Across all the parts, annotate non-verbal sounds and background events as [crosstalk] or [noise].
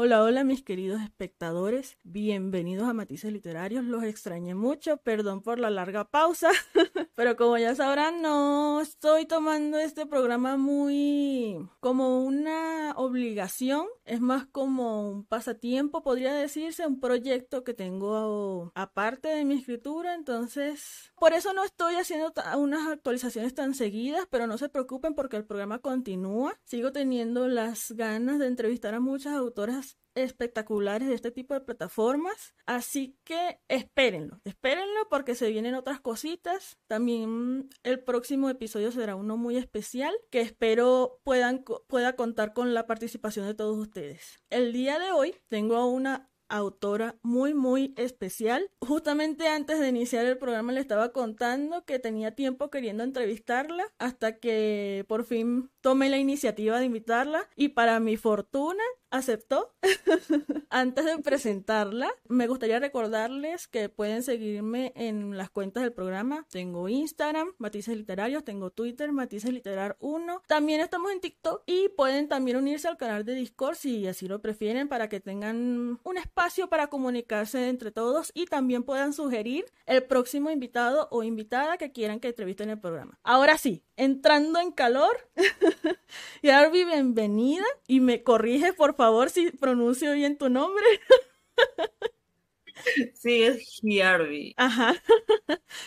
Hola, hola mis queridos espectadores, bienvenidos a Matices Literarios, los extrañé mucho, perdón por la larga pausa, [laughs] pero como ya sabrán no estoy tomando este programa muy como una obligación, es más como un pasatiempo, podría decirse, un proyecto que tengo aparte de mi escritura, entonces por eso no estoy haciendo unas actualizaciones tan seguidas, pero no se preocupen porque el programa continúa, sigo teniendo las ganas de entrevistar a muchas autoras espectaculares de este tipo de plataformas. Así que espérenlo, espérenlo porque se vienen otras cositas. También el próximo episodio será uno muy especial que espero puedan, pueda contar con la participación de todos ustedes. El día de hoy tengo una autora muy muy especial. Justamente antes de iniciar el programa le estaba contando que tenía tiempo queriendo entrevistarla hasta que por fin tomé la iniciativa de invitarla y para mi fortuna aceptó. [laughs] Antes de presentarla, me gustaría recordarles que pueden seguirme en las cuentas del programa. Tengo Instagram, Matices Literarios, tengo Twitter, Matices Literar 1. También estamos en TikTok y pueden también unirse al canal de Discord si así lo prefieren para que tengan un espacio para comunicarse entre todos y también puedan sugerir el próximo invitado o invitada que quieran que entrevisten el programa. Ahora sí, entrando en calor. [laughs] Yarby, bienvenida y me corrige por favor si pronuncio bien tu nombre. Sí, es Yarby. Ajá.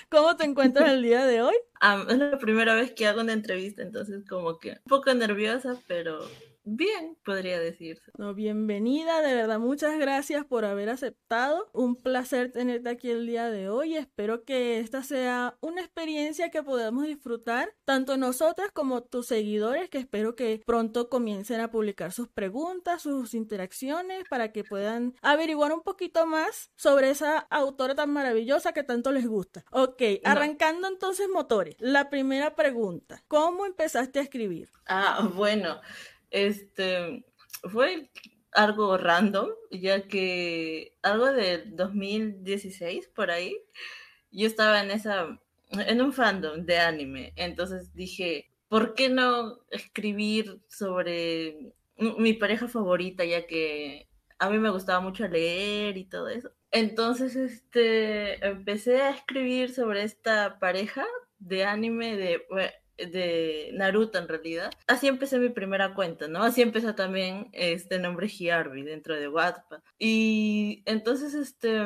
¿Cómo te encuentras el día de hoy? [laughs] es la primera vez que hago una entrevista, entonces como que un poco nerviosa, pero bien, podría decirse. No, bienvenida, de verdad, muchas gracias por haber aceptado. Un placer tenerte aquí el día de hoy. Espero que esta sea una experiencia que podamos disfrutar, tanto nosotras como tus seguidores, que espero que pronto comiencen a publicar sus preguntas, sus interacciones, para que puedan averiguar un poquito más sobre esa autora tan maravillosa que tanto les gusta. Ok, arrancando entonces motores. La primera pregunta, ¿cómo empezaste a escribir? Ah, bueno. Este, fue algo random, ya que algo del 2016 por ahí, yo estaba en esa, en un fandom de anime, entonces dije, ¿por qué no escribir sobre mi pareja favorita, ya que a mí me gustaba mucho leer y todo eso? Entonces, este, empecé a escribir sobre esta pareja de anime de, de Naruto en realidad. Así empecé mi primera cuenta, ¿no? Así empezó también este nombre Hiarbi dentro de Wattpad. Y entonces este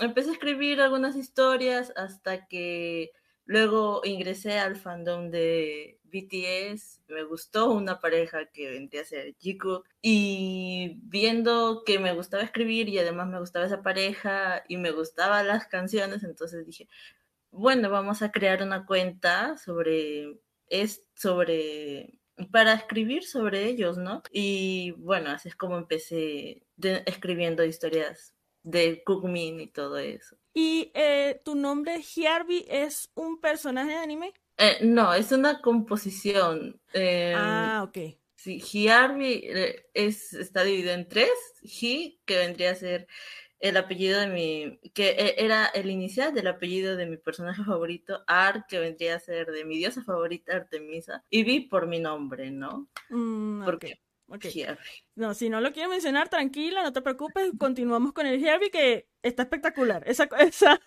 empecé a escribir algunas historias hasta que luego ingresé al fandom de BTS, me gustó una pareja que vendría a ser Jikook y viendo que me gustaba escribir y además me gustaba esa pareja y me gustaban las canciones, entonces dije, bueno, vamos a crear una cuenta sobre es sobre para escribir sobre ellos, ¿no? Y bueno, así es como empecé escribiendo historias de Kugmin y todo eso. ¿Y eh, tu nombre, Hiarbi, es un personaje de anime? Eh, no, es una composición. Em, ah, ok. Sí, Hiarbi eh, es, está dividido en tres. Hi, que vendría a ser el apellido de mi, que e, era el inicial del apellido de mi personaje [laughs] favorito, Ar, que vendría a ser de mi diosa favorita, Artemisa, y Vi por mi nombre, ¿no? Mm, Porque No, si no lo quiero mencionar, tranquila, no te preocupes, continuamos con el Herbie que está espectacular, esa, [laughs] esa,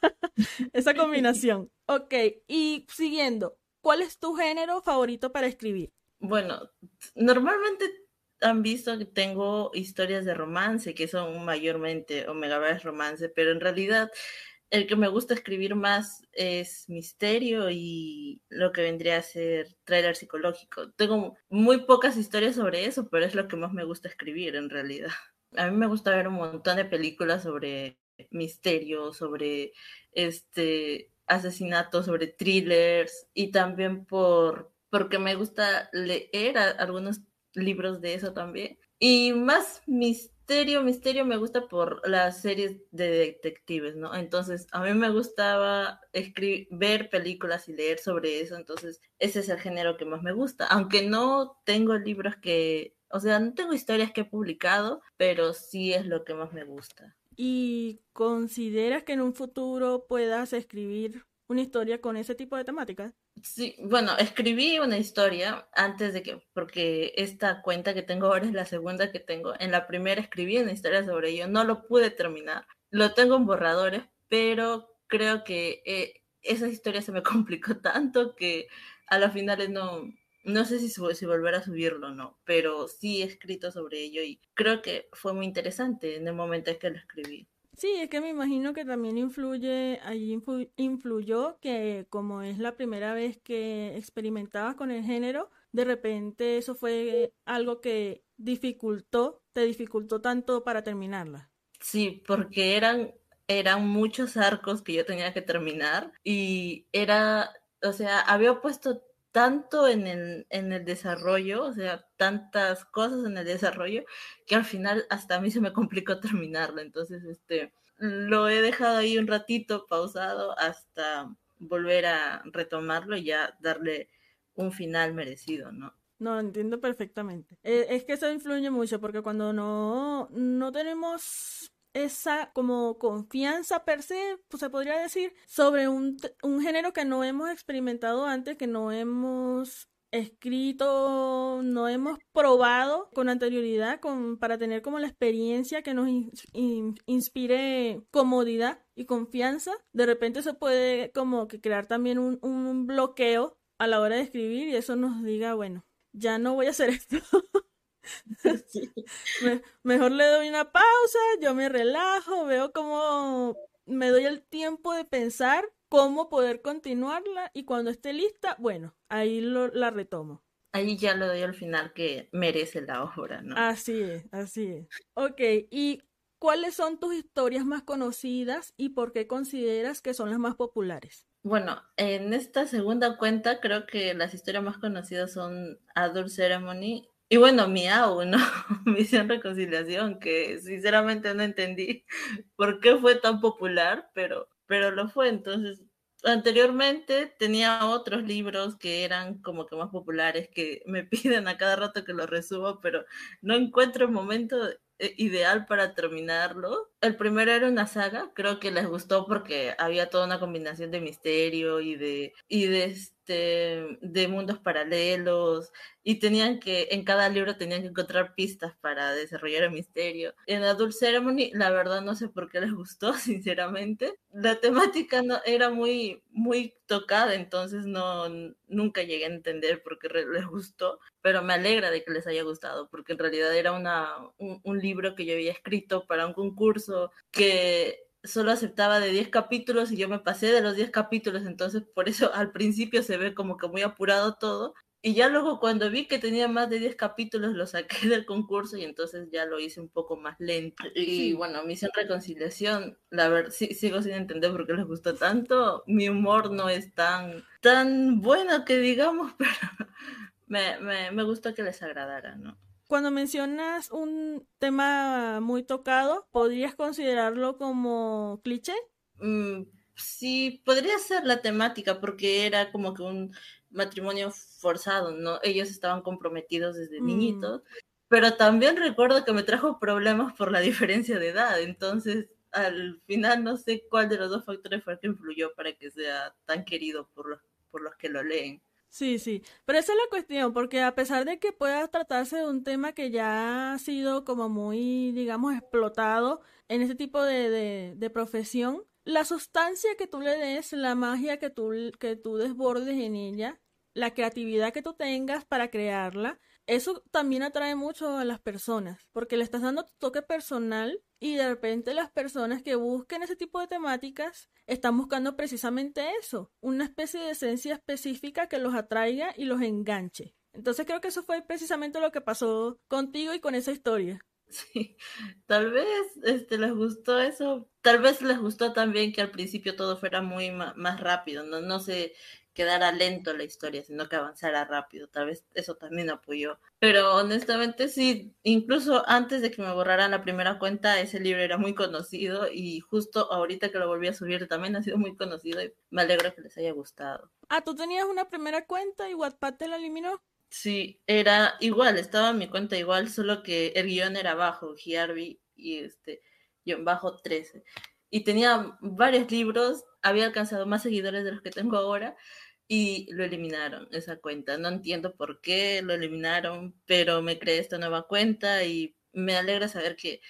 esa combinación. [laughs] Ok, y siguiendo, ¿cuál es tu género favorito para escribir? Bueno, normalmente han visto que tengo historias de romance que son mayormente Omega Bar romance, pero en realidad el que me gusta escribir más es misterio y lo que vendría a ser trailer psicológico. Tengo muy pocas historias sobre eso, pero es lo que más me gusta escribir en realidad. A mí me gusta ver un montón de películas sobre misterio, sobre este asesinatos, sobre thrillers y también por porque me gusta leer algunos libros de eso también. Y más misterio, misterio me gusta por las series de detectives, ¿no? Entonces, a mí me gustaba ver películas y leer sobre eso, entonces ese es el género que más me gusta, aunque no tengo libros que, o sea, no tengo historias que he publicado, pero sí es lo que más me gusta. ¿Y consideras que en un futuro puedas escribir una historia con ese tipo de temáticas? Sí, bueno, escribí una historia antes de que, porque esta cuenta que tengo ahora es la segunda que tengo. En la primera escribí una historia sobre ello, no lo pude terminar. Lo tengo en borradores, pero creo que eh, esa historia se me [laughs] complicó tanto que a las finales no, no sé si, si volver a subirlo o no, pero sí he escrito sobre ello y creo que fue muy interesante en el momento en que lo escribí. Sí, es que me imagino que también influye, allí influyó que como es la primera vez que experimentabas con el género, de repente eso fue algo que dificultó, te dificultó tanto para terminarla. Sí, porque eran, eran muchos arcos que yo tenía que terminar y era, o sea, había puesto tanto en el, en el desarrollo, o sea, tantas cosas en el desarrollo, que al final hasta a mí se me complicó [laughs] terminarlo. Entonces, este, lo he dejado ahí un ratito pausado hasta volver a retomarlo y ya darle un final merecido, ¿no? No, entiendo perfectamente. Eh, es que eso influye mucho porque cuando no, no tenemos esa como confianza per se, pues se podría decir, sobre un, un género que no hemos experimentado antes, que no hemos escrito, no hemos probado con anterioridad con, para tener como la experiencia que nos inspire comodidad y confianza. De repente se puede como que crear también un, un bloqueo a la hora de escribir y eso nos diga, bueno, ya no voy a hacer esto. [laughs] [laughs] mejor le doy una pausa, yo me relajo, veo cómo me doy el tiempo de pensar cómo poder continuarla y cuando esté lista, bueno, ahí la retomo. Ahí ya le doy al final que merece la obra, ¿no? Así es, así es. Ok, ¿y cuáles son tus historias más conocidas y por qué consideras que son las más populares? Bueno, en esta segunda cuenta creo que las historias más conocidas son Adult Ceremony y bueno, Miau, ¿no? [laughs] Misión Reconciliación, que sinceramente no entendí [laughs] por qué fue tan popular, pero, pero lo fue. Entonces, anteriormente tenía otros libros que eran como que más populares, que me [laughs] piden a cada rato que los resuba, pero no encuentro el momento ideal para terminarlo. El primero era una saga, creo que les gustó porque había toda una combinación de misterio y de, y de, este, de mundos paralelos y tenían que, en cada libro tenían que encontrar pistas para desarrollar el misterio. En Adult Ceremony, la verdad no sé por qué les gustó, [laughs] sinceramente. La temática no, era muy, muy tocada, entonces no, nunca llegué a entender por qué les gustó, pero me alegra de que les haya gustado, porque en realidad era una, un, un libro que yo había escrito para un concurso que solo aceptaba de 10 capítulos y yo me pasé de los 10 capítulos, entonces por eso al principio se ve como que muy apurado todo. Y ya luego cuando vi que tenía más de 10 capítulos lo saqué [laughs] del concurso y entonces ya lo hice un poco más lento. Y bueno, Misión Reconciliación, la verdad, sí, sigo sin entender por qué les gustó tanto. Mi humor no es tan, tan bueno que digamos, [laughs] pero me, me, me gustó que les agradara, ¿no? Cuando mencionas un tema muy tocado, ¿podrías considerarlo como cliché? Mm, sí, podría ser la temática, porque era como que un matrimonio forzado, ¿no? Ellos estaban comprometidos desde mm. niñitos, pero también recuerdo que me trajo problemas por la [laughs] diferencia de edad, entonces al final no sé cuál de los dos factores fue el que influyó para que sea tan querido por los, por los que lo leen. Sí, sí, pero esa es la cuestión, porque a pesar de que pueda tratarse de un tema que ya ha sido como muy, digamos, explotado en este tipo de, de, de profesión, la sustancia que tú le des, la magia que tú, que tú desbordes en ella, la creatividad que tú tengas para crearla, eso también atrae mucho a las personas, porque le estás dando tu toque personal y de repente las personas que busquen ese tipo de temáticas están buscando precisamente eso, una especie de esencia específica que los atraiga y los enganche. Entonces creo que eso fue precisamente lo que pasó contigo y con esa historia. Sí, tal vez este, les gustó eso, tal vez les gustó también que al principio todo fuera muy más rápido, no, no sé quedara lento la historia, sino que avanzara rápido. Tal vez eso también apoyó. Pero honestamente sí, incluso antes de que me borraran la primera cuenta, ese libro era muy conocido y justo ahorita que lo volví a subir también ha sido muy conocido y me alegro que les haya gustado. Ah, tú tenías una primera cuenta y Wattpad te la eliminó. Sí, era igual, estaba en mi cuenta igual, solo que el guion era bajo, Giarby y este, guion bajo 13. Y tenía varios libros, había alcanzado más seguidores de los que tengo ahora, y lo eliminaron, esa cuenta. No entiendo por qué lo eliminaron, pero me creé esta nueva cuenta y me alegra saber que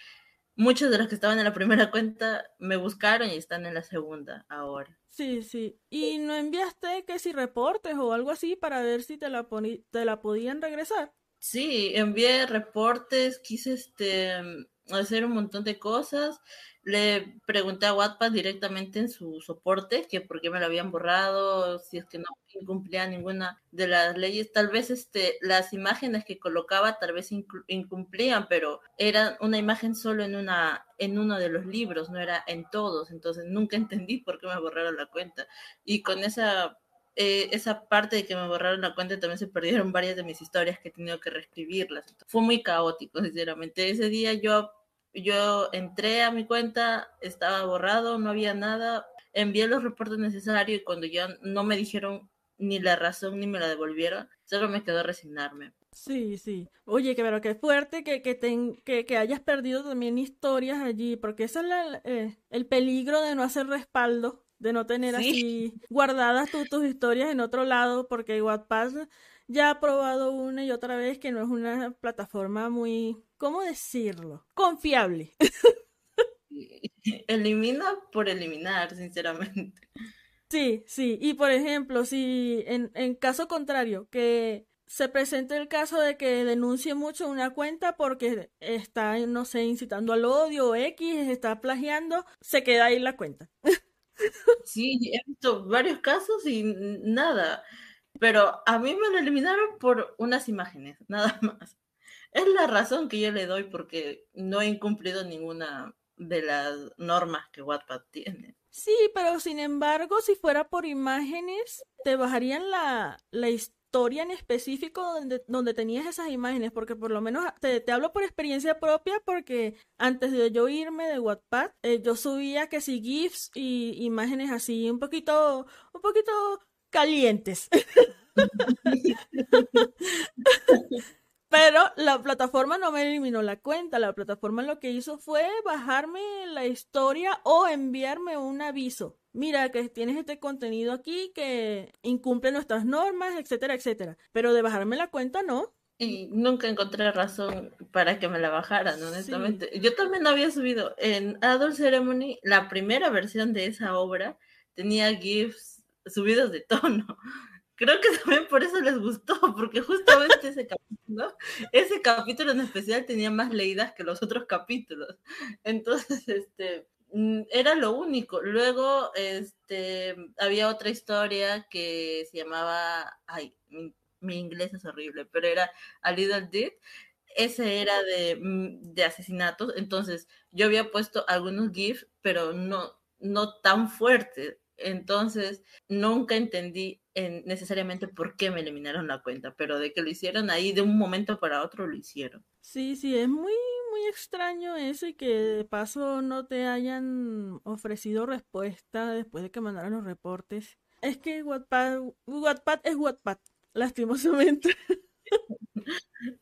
muchos de los que estaban en la primera [laughs] cuenta me buscaron y están en la segunda ahora. Sí, sí. ¿Y no enviaste que si reportes o algo así para ver si te la, te la podían regresar? Sí, envié reportes, quise este, hacer un montón de cosas le pregunté a Wattpad directamente en su soporte que por qué me lo habían borrado, si es que no incumplía ninguna de las leyes. Tal vez este, las imágenes que colocaba tal vez incumplían, pero era una imagen solo en, una, en uno de los libros, no era en todos. Entonces nunca [laughs] entendí por qué me borraron la cuenta. Y con esa eh, esa parte de que me borraron la cuenta también se perdieron varias de mis historias que he tenido que reescribirlas. Fue muy caótico, sinceramente. Ese día yo yo entré a mi cuenta, estaba borrado, no había nada, envié los reportes necesarios y cuando ya no me dijeron ni la razón ni me la devolvieron, solo me quedó resignarme. Sí, sí. Oye, que pero qué fuerte que, que, que, que, hayas perdido también historias allí, porque ese es eh, el peligro de no hacer respaldo, de no tener así guardadas tus historias en otro lado, porque Wattpad ya ha probado una y otra vez que no es una plataforma muy ¿cómo decirlo? Confiable. [laughs] Elimina por eliminar, sinceramente. Sí, sí. Y por ejemplo, si en, en caso contrario, que se presente el caso de que denuncie mucho una cuenta porque está, no sé, incitando al odio o X, está plagiando, se queda ahí la cuenta. [laughs] Sí, he visto varios casos y nada. Pero a mí me lo eliminaron por unas imágenes, [laughs] nada más. Es la razón que yo le doy porque no he incumplido ninguna de las normas que Wattpad tiene. Sí, pero sin embargo, si fuera por imágenes, te bajarían la, la historia en específico donde, donde tenías esas imágenes, porque por lo menos te, te hablo por experiencia propia, porque antes de yo irme de Wattpad, eh, yo subía que si GIFs y imágenes así, un poquito, un poquito calientes. [laughs] Pero la plataforma no me eliminó la cuenta. La plataforma lo que hizo fue bajarme la historia o enviarme un aviso. Mira que tienes este contenido aquí que incumple nuestras normas, etcétera, etcétera. Pero de bajarme la cuenta no. Y nunca encontré razón para que me la bajaran, honestamente. Yo también había subido en Adult Ceremony, la primera versión de esa obra tenía GIFs subidos de tono [laughs] creo que también por eso les gustó, porque justamente ese capítulo, ese capítulo en especial tenía más leídas que los otros capítulos. Entonces, este, era lo único. Luego, este, había otra historia que se llamaba, ay, mi, inglés es horrible, pero era A Little Did. Ese era de, mm, de asesinatos. Entonces, yo había puesto algunos GIFs, pero no, no tan fuertes. Entonces, nunca entendí necesariamente por qué me eliminaron la cuenta, pero de que lo hicieron ahí de un momento para otro lo hicieron. Sí, sí, es muy, muy extraño eso y que de paso no te hayan ofrecido respuesta después de que mandaron los reportes. Es que Wattpad, Wattpad es Wattpad, lastimosamente. [laughs]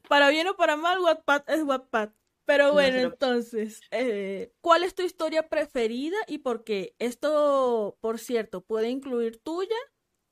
para bien o para mal, Wattpad es Wattpad. Pero bueno, entonces, eh, ¿cuál es tu historia preferida y por qué? Esto, por cierto, puede incluir tuya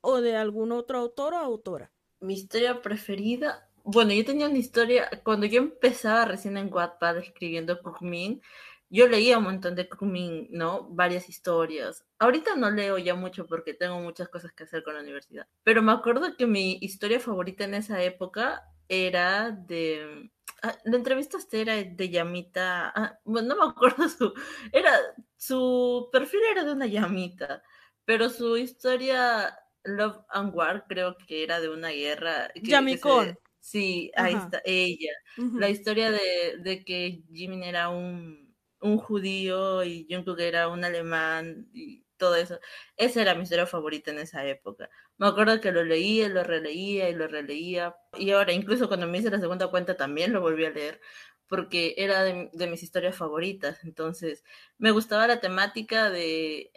o de algún otro autor o autora? Mi historia preferida, bueno, yo tenía una historia, cuando yo empezaba recién en Wattpad escribiendo Kukmin, yo leía un montón de Kukmin, ¿no? Varias historias. Ahorita no leo ya mucho porque tengo muchas cosas que hacer con la universidad. Pero me acuerdo que mi historia favorita en esa época era de... Ah, la entrevista era de Yamita, ah, bueno, no me acuerdo su... Era, su perfil era de una Yamita, pero su historia Love and War creo que era de una guerra. Yamicón. Sí, ahí está, ella. La historia de, de, que Jimin era un, un judío y Jungkook era un alemán y todo eso. Esa era mi historia favorita en esa época. Me acuerdo que lo leía, lo releía y lo releía. Y ahora, incluso cuando me hice la segunda cuenta, también lo volví a leer porque era de, mis historias favoritas. Entonces, me gustaba la temática de,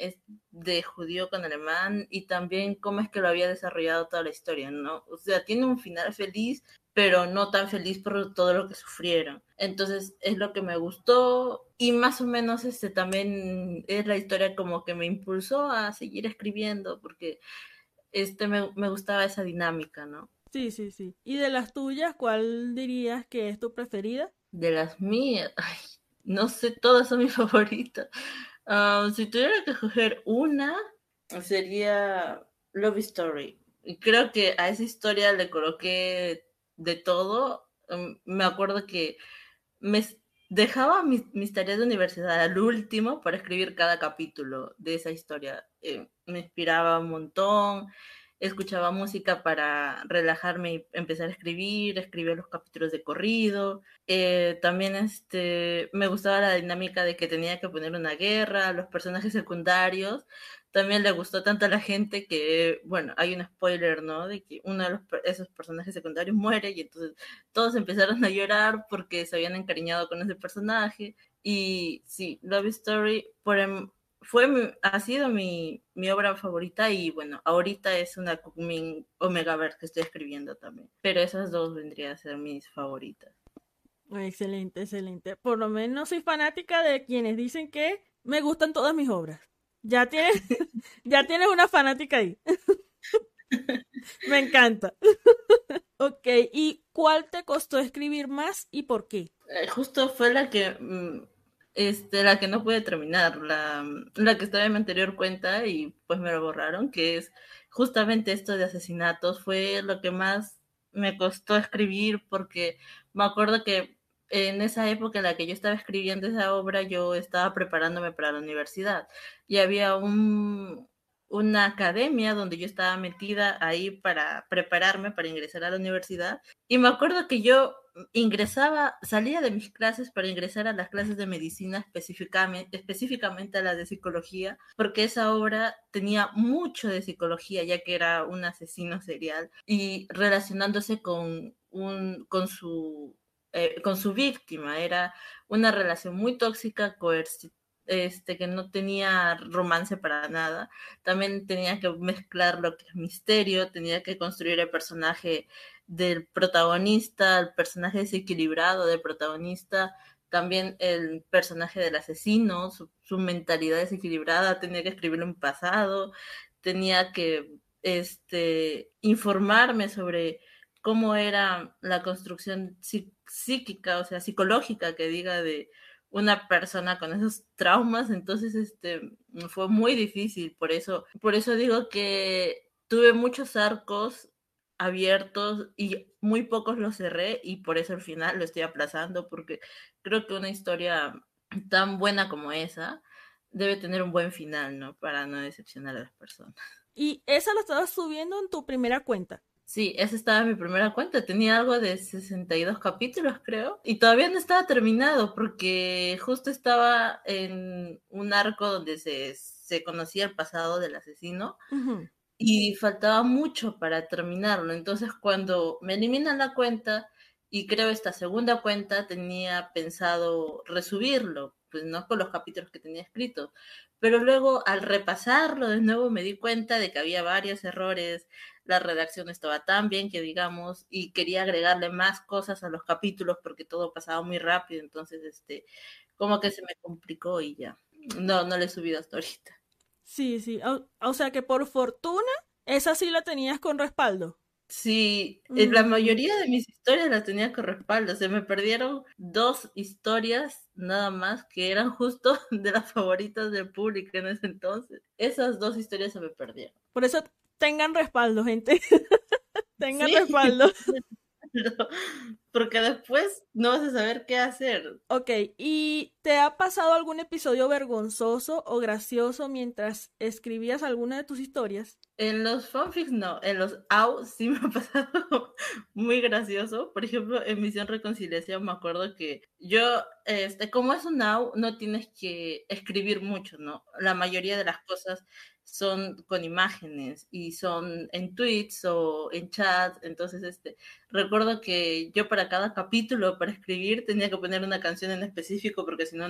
de judío con alemán y también cómo es que lo había desarrollado toda la historia, ¿no? O sea, tiene un final feliz, pero no tan feliz por todo lo que sufrieron. Entonces, es lo que me gustó y más o menos este también es la historia como que me impulsó a seguir escribiendo, porque este, me, me gustaba esa dinámica, ¿no? Sí, sí, sí. ¿Y de las tuyas, cuál dirías que es tu preferida? De las mías, [laughs] ay, no sé, todas son mis [laughs] favoritas. Ah, si tuviera que escoger una, sería Love Story. Creo que a esa historia le coloqué de todo. Mm, me acuerdo que me dejaba mis, mis, tareas de universidad al último para escribir cada capítulo de esa historia. Eh, me inspiraba un montón escuchaba música para relajarme y empezar a escribir, escribir los capítulos de corrido. Eh, también este, me gustaba la dinámica de que tenía que poner una guerra, los personajes secundarios. También le gustó tanto a la gente que, bueno, hay un spoiler, ¿no? De que uno de los, esos personajes secundarios muere y entonces todos empezaron a llorar porque se habían encariñado con ese personaje. Y sí, Love Story, por, em, fue ha sido mi, mi, obra favorita y bueno, ahorita es una Omega Verse que estoy escribiendo también. Pero esas dos vendrían a ser mis favoritas. Excelente, excelente. Por lo menos soy fanática de quienes dicen que me gustan todas mis obras. Ya tienes, [laughs] ya tienes una fanática ahí. [laughs] me encanta. [laughs] ok, ¿y cuál te costó escribir más y por qué? Eh, justo fue la que mm, este, la que no pude terminar, la, la que estaba en mi anterior cuenta y pues me lo borraron, que es justamente esto de asesinatos, fue lo que más me costó escribir porque me acuerdo que en esa época en la que yo estaba escribiendo esa obra, yo estaba preparándome para la universidad y había un, una academia donde yo estaba metida ahí para prepararme para ingresar a la universidad. Y me acuerdo que yo ingresaba, salía de mis clases para ingresar a las clases de medicina específicamente, específicamente a las de psicología, porque esa obra tenía mucho de psicología, ya que era un asesino serial y relacionándose con, un, con su eh, con su víctima. Era una relación muy tóxica, coercitiva este, que no tenía romance para nada. También tenía que mezclar lo que es misterio, tenía que construir el personaje del protagonista, el personaje desequilibrado del protagonista, también el personaje del asesino, su, mentalidad desequilibrada, tenía que escribirlo en pasado, tenía que este, informarme sobre cómo era la construcción psíquica, o sea, psicológica que diga de una persona con esos traumas, entonces este fue muy difícil, por eso, por eso digo que tuve muchos arcos abiertos y muy pocos los cerré y por eso al final lo estoy aplazando porque creo que una historia tan buena como esa debe tener un buen final, ¿no? Para no decepcionar a las personas. Y esa lo estabas subiendo en tu primera cuenta. Sí, esa estaba en mi primera cuenta. Tenía algo de 62 capítulos, creo. Y todavía no estaba terminado porque justo estaba en un arco donde se, se conocía el pasado del asesino. Y faltaba mucho para terminarlo. Entonces, cuando me eliminan la cuenta y creo esta segunda cuenta, tenía pensado resubirlo, pues no con los capítulos que tenía escritos. Pero luego, al repasarlo de nuevo, me di cuenta de que había varios errores la redacción estaba tan bien que digamos, y quería agregarle más cosas a los capítulos porque todo pasaba muy rápido, entonces este, como que se me complicó y ya. No, no le he subido hasta ahorita. Sí, sí, o, sea que por fortuna, esa sí la tenías con respaldo. Sí, la mm. mayoría de mis historias las tenía con respaldo. Se me perdieron dos historias nada más que eran justo [laughs] de las favoritas del público en ese entonces. Esas dos historias se me perdieron. Por eso tengan respaldo, gente. [laughs] tengan respaldo. [laughs] [laughs] Porque después no vas a saber qué hacer. Ok, ¿y te ha pasado algún episodio vergonzoso o gracioso mientras escribías alguna de tus historias? En los fanfics no, en los AU sí me ha [laughs] pasado muy gracioso. Por ejemplo, en Misión Reconciliación me acuerdo que yo, este, como es un AU, no tienes que escribir mucho, ¿no? La mayoría de las cosas son con imágenes y son en tweets o en chat. Entonces, este, recuerdo que yo para cada capítulo, para escribir, tenía que poner una canción en específico porque si no,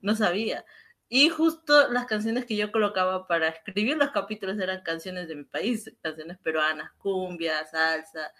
no sabía. Y justo las canciones que yo colocaba para escribir los capítulos eran canciones de mi país, canciones peruanas, cumbia, salsa,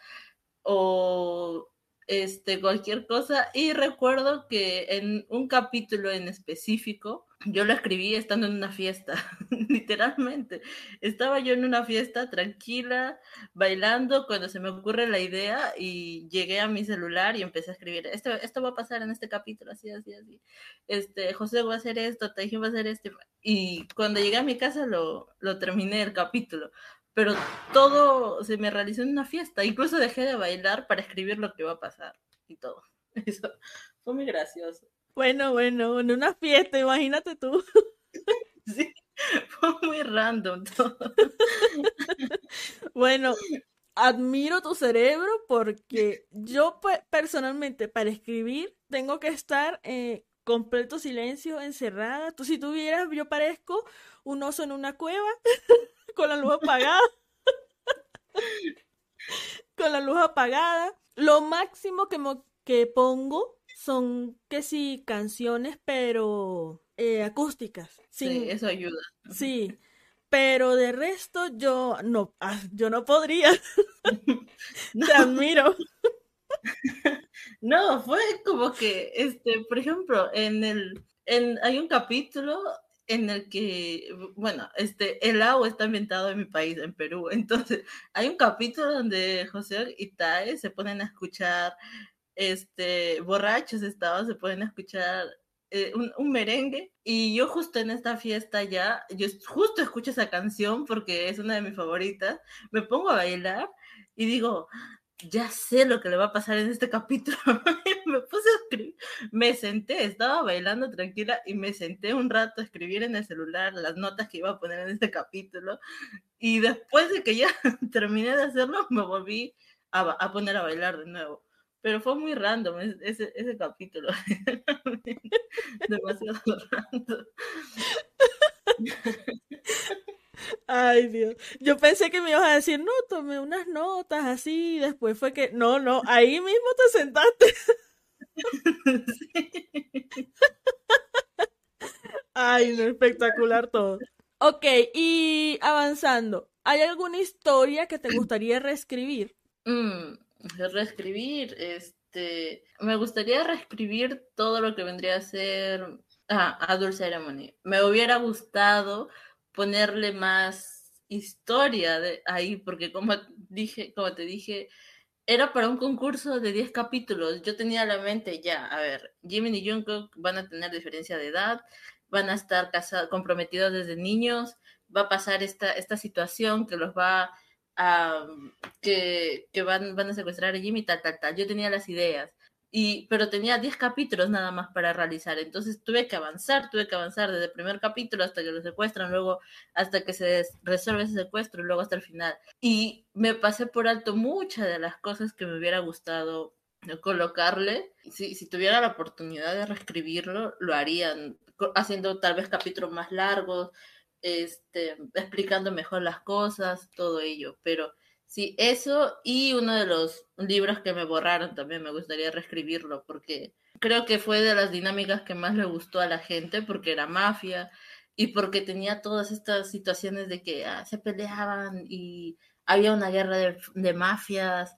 o este, cualquier cosa. Y recuerdo que en un capítulo en específico, yo lo escribí estando en una fiesta, [laughs] literalmente. Estaba yo en una fiesta tranquila, bailando, cuando se me ocurre la idea y llegué a mi celular y empecé a escribir, esto, va a pasar en este capítulo, así, así, así. Este, José va a hacer esto, dije va a hacer esto. Y cuando llegué a mi casa lo, lo terminé el capítulo pero todo se me realizó en una fiesta. Incluso dejé de bailar para escribir lo que va a pasar y todo. [laughs] Eso fue muy gracioso. Bueno, bueno, en una fiesta, imagínate tú. [laughs] Sí, fue muy random todo. [laughs] Bueno, admiro tu cerebro porque yo personalmente para escribir tengo que estar en completo silencio, encerrada. Tú si tuvieras, yo parezco un oso en una cueva [laughs] con la luz apagada. con la luz apagada. Lo máximo que, que pongo son que sí canciones, pero eh, acústicas. Sí, eso ayuda. Sí, pero de resto yo no, ah, yo no podría. [laughs] [laughs] Te admiro. [laughs] No, fue como que, este, por ejemplo, en el, en, hay un capítulo en el que, bueno, este, el agua está ambientado en mi país, en Perú. Entonces, hay un capítulo donde José y Tae se ponen a escuchar, este, borrachos estaban, se pueden escuchar eh, un, un, merengue. Y yo justo en esta fiesta ya, yo justo escucho esa canción porque es una de mis favoritas, me pongo a bailar y digo, ya sé lo que le va a pasar en este capítulo. [laughs] me puse a escribir, me senté, estaba bailando tranquila y me senté un rato a escribir en el celular las notas que iba a poner en este capítulo. Y después de que ya [laughs] terminé de hacerlo, me volví a, a poner a bailar de nuevo. Pero fue muy random ese, ese capítulo. [laughs] Demasiado random. Ay, Dios. Yo pensé que me ibas a decir, no, tomé unas notas así, después fue que, no, no, ahí mismo te sentaste. [laughs] Ay, no, espectacular todo. Ok, y avanzando, ¿hay alguna historia que te gustaría reescribir? Mm, reescribir, este, me gustaría reescribir todo lo que vendría a ser ah, Adult Ceremony. Me hubiera gustado ponerle más historia de ahí, porque como dije, como te dije, era para un concurso de 10 capítulos. Yo tenía la mente ya, a ver, Jimmy y Jungkook van a tener diferencia de edad, van a estar casados, comprometidos desde niños, va a pasar esta, esta situación que los va a, que, que van, van a secuestrar a Jimmy, tal, tal, tal. Yo tenía las ideas y, pero tenía 10 capítulos nada más para realizar, entonces tuve que avanzar, tuve que avanzar desde el primer capítulo hasta que lo secuestran, luego hasta que se resuelve ese secuestro y luego hasta el final. Y me pasé por alto muchas de las cosas que me hubiera gustado colocarle. Si, si tuviera la oportunidad de reescribirlo, lo harían, haciendo tal vez capítulos más largos, este, explicando mejor las cosas, todo ello, pero Sí, eso y uno de los libros que me borraron también me gustaría reescribirlo porque creo que fue de las dinámicas que más le gustó a la gente porque era mafia y porque tenía todas estas situaciones de que ah, se peleaban y había una guerra de, de, mafias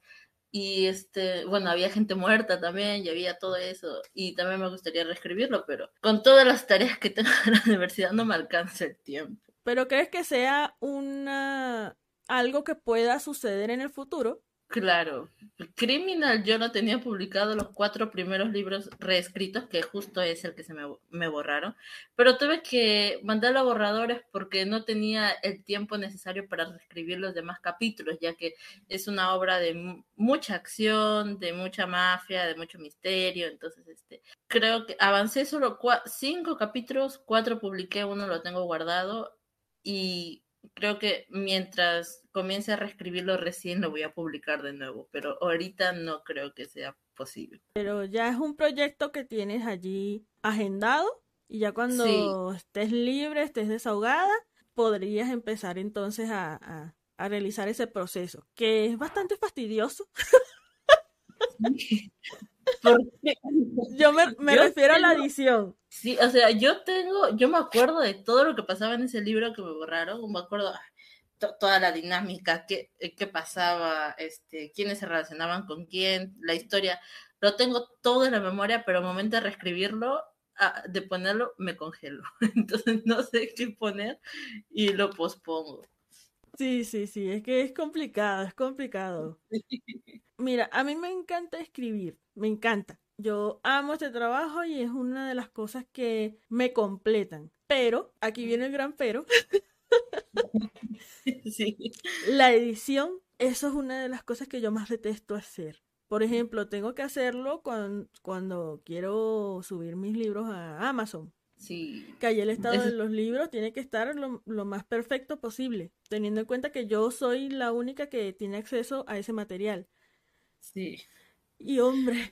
y este, bueno, había gente muerta también y había todo eso y también me gustaría reescribirlo, pero con todas las tareas que tengo [laughs] en la universidad no me alcanza el tiempo. ¿Pero crees que sea una algo que pueda suceder en el futuro. Claro, Criminal yo no tenía publicado los cuatro primeros libros reescritos, que justo es el que se me, borraron, pero tuve que mandarlo a borradores porque no tenía el tiempo necesario para reescribir los demás capítulos, ya que es una obra de mucha acción, de mucha mafia, de mucho misterio, entonces este, creo que avancé solo cinco capítulos, cuatro publiqué, uno lo tengo guardado y creo que mientras comience a reescribirlo recién lo voy a publicar de nuevo, pero ahorita no creo que sea posible. Pero ya es un proyecto que tienes allí agendado y ya cuando estés libre, estés desahogada, podrías empezar entonces a, a, realizar ese proceso, que es bastante fastidioso. [laughs] Yo me, me refiero a la edición. Sí, o sea, yo tengo, yo me acuerdo de todo lo que pasaba en ese libro que me borraron, me acuerdo, toda la dinámica, qué, qué pasaba, este, quiénes se relacionaban con quién, la historia. Lo tengo todo en la memoria, pero al momento de reescribirlo, de ponerlo, me congelo. [laughs] Entonces no sé qué poner y lo pospongo. Sí, sí, sí, es que es complicado, es complicado. [laughs] Mira, a mí me encanta escribir, me encanta. Yo amo este trabajo y es una de las cosas que me completan. Pero, aquí viene el gran pero. [laughs] Sí. La edición, eso es una de las cosas que yo más detesto hacer. Por ejemplo, tengo que hacerlo cuando, cuando quiero subir mis libros a Amazon. Sí. Que ahí el estado de los libros tiene que estar lo, lo, más perfecto posible, teniendo en cuenta que yo soy la única que tiene acceso a ese material. Sí. Y hombre.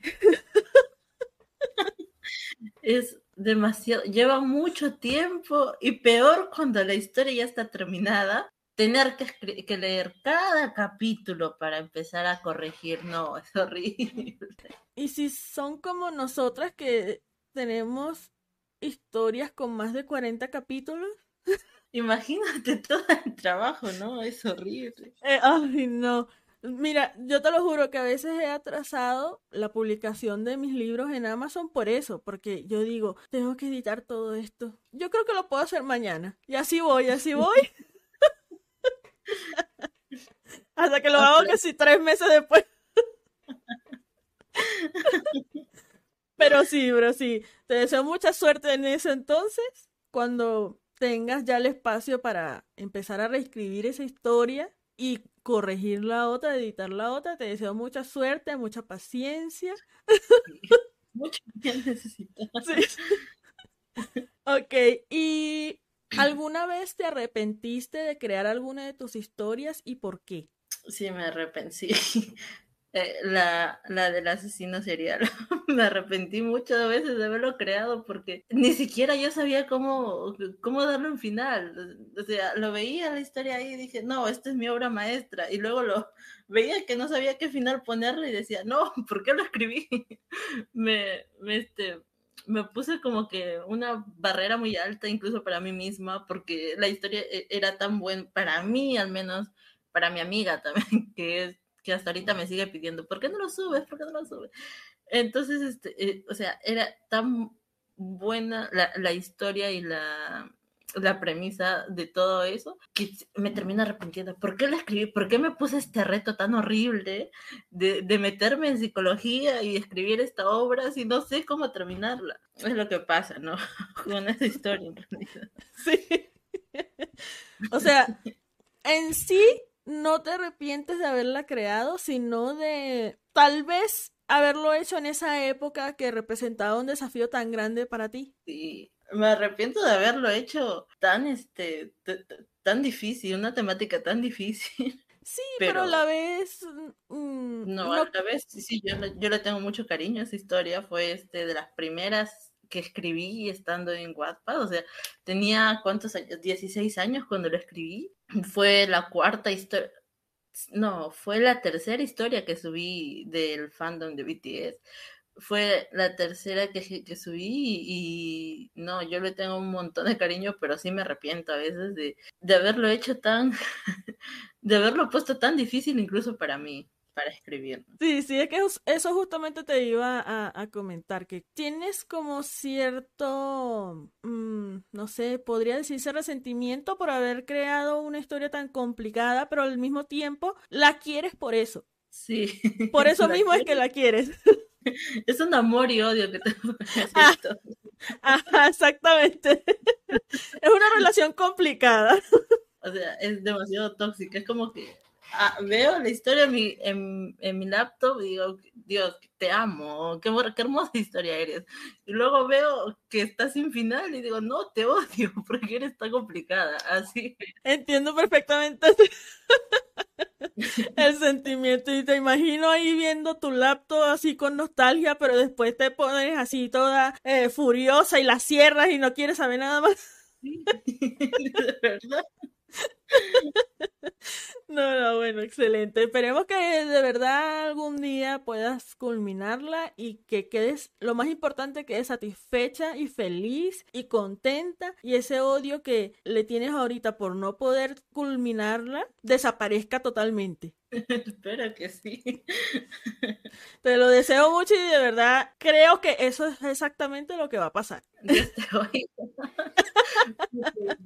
es demasiado, lleva mucho tiempo y peor cuando la historia ya está terminada tener que, que, leer cada capítulo para empezar a corregir, no, es horrible. Y si son como nosotras que tenemos historias con más de 40 capítulos. Imagínate [laughs] todo el trabajo, ¿no? Es horrible. Eh, ay, no. Mira, yo te lo juro que a veces he atrasado la publicación de mis libros en Amazon por eso, porque yo digo, tengo que editar todo esto. Yo creo que lo puedo hacer mañana. Y así voy, así [laughs] voy. [laughs] Hasta que lo hago casi tres meses después. Pero sí, pero sí. Te deseo mucha suerte en ese entonces, cuando tengas ya el espacio para empezar a reescribir esa historia y corregir la otra, editar la otra. Te deseo mucha suerte, mucha paciencia. [laughs] Mucho que necesitas. Sí. [laughs] Ok, y ¿Alguna vez te arrepentiste de crear alguna de tus historias y por qué? Sí, me arrepentí. Eh, la, la del asesino serial. [laughs] me arrepentí muchas veces de haberlo creado porque ni siquiera yo sabía cómo, cómo darle un final. O sea, lo veía la historia ahí y dije, no, esta es mi obra maestra. Y luego lo [laughs] veía que no sabía qué final ponerle y decía, no, [laughs] ¿por qué lo escribí? me, este, me puse como que una barrera muy alta incluso para mí misma porque la historia e, era tan buena para mí al menos para mi amiga también que que hasta ahorita me sigue pidiendo ¿por qué no lo subes? ¿por qué no lo subes? entonces este eh, o sea era tan buena la, la historia y la la premisa de todo eso, que me termina arrepintiendo. ¿Por qué la escribí? ¿Por qué me puse este reto tan horrible de, de meterme en psicología y escribir esta obra si no sé cómo terminarla? Es lo que pasa, ¿no? [laughs] Con esa historia en realidad. Sí. [laughs] O sea, en sí no te arrepientes de haberla creado, sino de tal vez haberlo hecho en esa época que representaba un desafío tan grande para ti. Sí, me arrepiento de haberlo hecho tan, este, tan difícil, una temática tan difícil. [laughs] Sí, pero, a la vez... Mm, no, a la vez, sí, sí, yo, yo le tengo mucho cariño a esa historia. Fue este, de las primeras que escribí estando en Wattpad. O sea, tenía, ¿cuántos años? 16 años cuando lo escribí. Fue la cuarta historia... No, fue la tercera historia que subí del fandom de BTS fue la tercera que, que, subí y, no, yo le tengo un montón de cariño, pero sí me arrepiento a veces de, de haberlo hecho tan, [laughs] de haberlo puesto tan difícil incluso para mí, para escribir. Sí, sí, es que eso justamente te iba a, a comentar, que tienes como cierto, mmm, no sé, podría decirse resentimiento por haber creado una historia tan complicada, pero al mismo tiempo la quieres por eso. Sí. Por eso [laughs] mismo es que la quieres. [laughs] Es un amor y odio que te [laughs] ah, exactamente. Es una relación complicada. O sea, es demasiado tóxica. Es como que ah, veo la historia en mi, en, en, mi laptop y digo, Dios, te amo, qué, qué, hermosa [laughs] historia eres. Y luego veo que está sin final y digo, no, te odio [laughs] porque eres tan complicada. Así. Entiendo perfectamente [laughs] el sentimiento y te imagino ahí viendo tu laptop así con nostalgia, pero después te pones así toda eh, furiosa y la cierras y no quieres saber nada más. Sí, de verdad. [laughs] No, no, bueno, excelente. Esperemos que de verdad algún día puedas culminarla y que quedes, lo más importante, que satisfecha y feliz y contenta y ese odio que le tienes ahorita por no poder culminarla desaparezca totalmente. [laughs] Espero que sí. [laughs] Te lo deseo mucho y de verdad creo que eso es exactamente lo que va a pasar.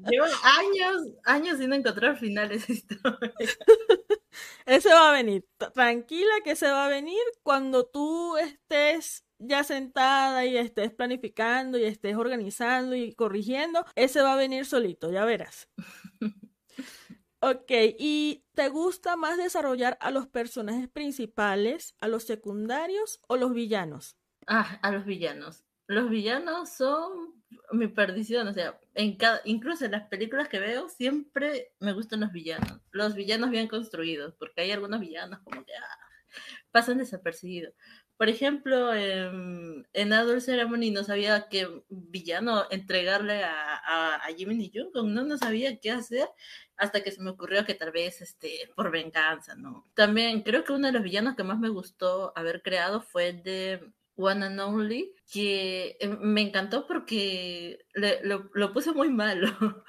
Llevo años, años sin encontrar finales historia. [laughs] Ese va a venir. Tranquila que se va a venir cuando tú estés ya sentada y estés planificando y estés organizando y corrigiendo. Ese va a venir solito, ya verás. [laughs] Ok, ¿y te gusta más desarrollar a los personajes principales, a los secundarios o los villanos? Ah, a los villanos. Los villanos son mi perdición, o sea, en cada, incluso en las películas que veo siempre me gustan los villanos, los villanos bien construidos, porque hay algunos villanos como que ah, pasan desapercibidos. Por ejemplo, en, en Adult Ceremony no sabía qué villano entregarle a, a, a Jimmy no, no sabía qué hacer hasta que se me ocurrió que tal vez este, por venganza, ¿no? También creo que uno de los villanos que más me gustó haber creado fue el de One and Only, que eh, me encantó porque le, lo, lo puse muy malo. [laughs]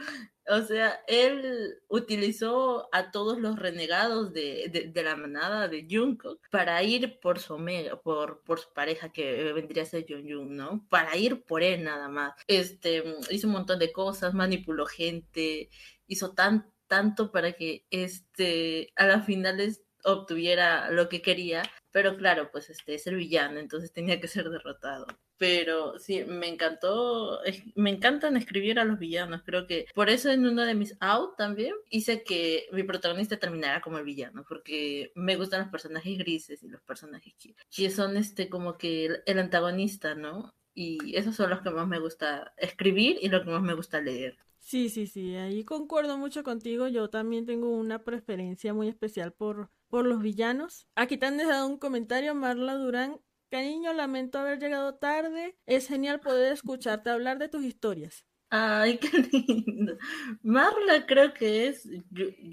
O sea, él utilizó a todos los renegados de, de, la manada de Jungkook para ir por su amiga, por, por su pareja que vendría a ser Jung, ¿no? Para ir por él nada más. Este, hizo un montón de cosas, manipuló gente, hizo tan, tanto para que este, a las finales obtuviera lo que quería, pero claro, pues este es el villano, entonces tenía que ser derrotado. Pero sí, me encantó, me encantan escribir a los villanos, creo que por eso en uno de mis out también hice que mi protagonista terminara como el villano, porque me gustan los personajes grises y los personajes que, son este como que el, antagonista, ¿no? Y esos son los que más me gusta escribir y lo que más me gusta leer. Sí, sí, sí, ahí concuerdo mucho contigo. Yo también tengo una preferencia muy especial por, por los villanos. Aquí te han dejado un comentario, Marla Durán. Cariño, lamento haber llegado tarde. Es genial poder escucharte hablar de tus historias. Ay, [laughs] qué lindo. Marla creo que es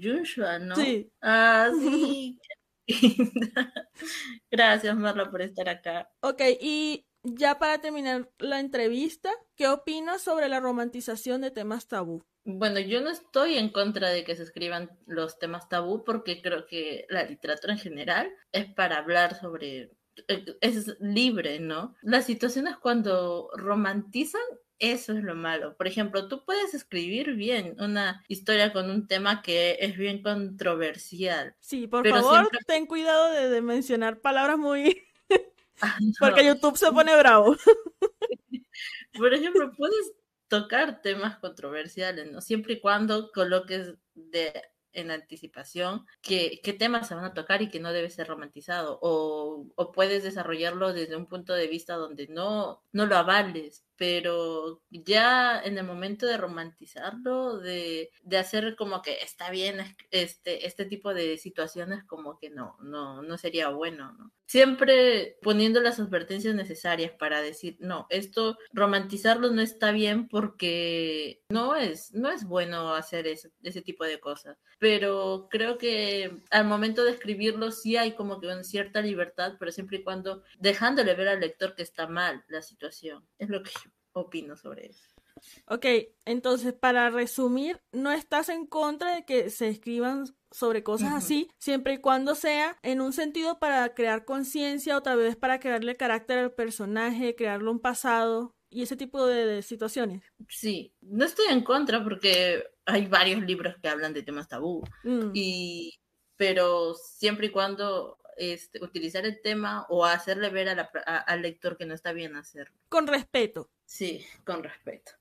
Joshua, ¿no? Sí. Ah, [laughs] sí. Gracias, Marla, por estar acá. Ok, y ya para terminar la entrevista, ¿qué opinas sobre la romantización de temas tabú? Bueno, yo no estoy en contra de que se escriban los temas tabú porque creo que la literatura en general es para hablar sobre es libre, ¿no? Las situaciones cuando romantizan, eso es lo malo. Por ejemplo, tú puedes escribir bien una historia con un tema que es bien controversial. Sí, por favor, siempre... ten cuidado de, de mencionar palabras muy [laughs] Ah, [laughs] no. Porque YouTube se pone bravo. [laughs] Por ejemplo, puedes tocar temas controversiales, ¿no? Siempre y cuando coloques de en anticipación qué, qué temas se van a tocar y que no debe ser romantizado o, o, puedes desarrollarlo desde un punto de vista donde no, no lo avales pero ya en el momento de romantizarlo, de, de, hacer como que está bien este, este tipo de situaciones, como que no, no, no sería bueno, ¿no? Siempre poniendo las advertencias necesarias para decir, no, esto, romantizarlo no está bien porque no es, no es bueno hacer ese, ese tipo de cosas. Pero creo que al momento de escribirlo sí hay como que una cierta libertad, pero siempre y cuando dejándole ver al lector que está mal la situación. Es lo que opino sobre eso. Ok, entonces para resumir, no estás en contra de que se escriban sobre cosas uh -huh. así, siempre y cuando sea en un sentido para crear conciencia o tal vez para crearle carácter al personaje, crearle un pasado y ese tipo de, de, situaciones. Sí, no estoy en contra porque hay varios libros que hablan de temas tabú mm. y pero siempre y cuando este, utilizar el tema o hacerle ver a la, a, al lector que no está bien hacerlo. Con respeto. Sí, con respeto.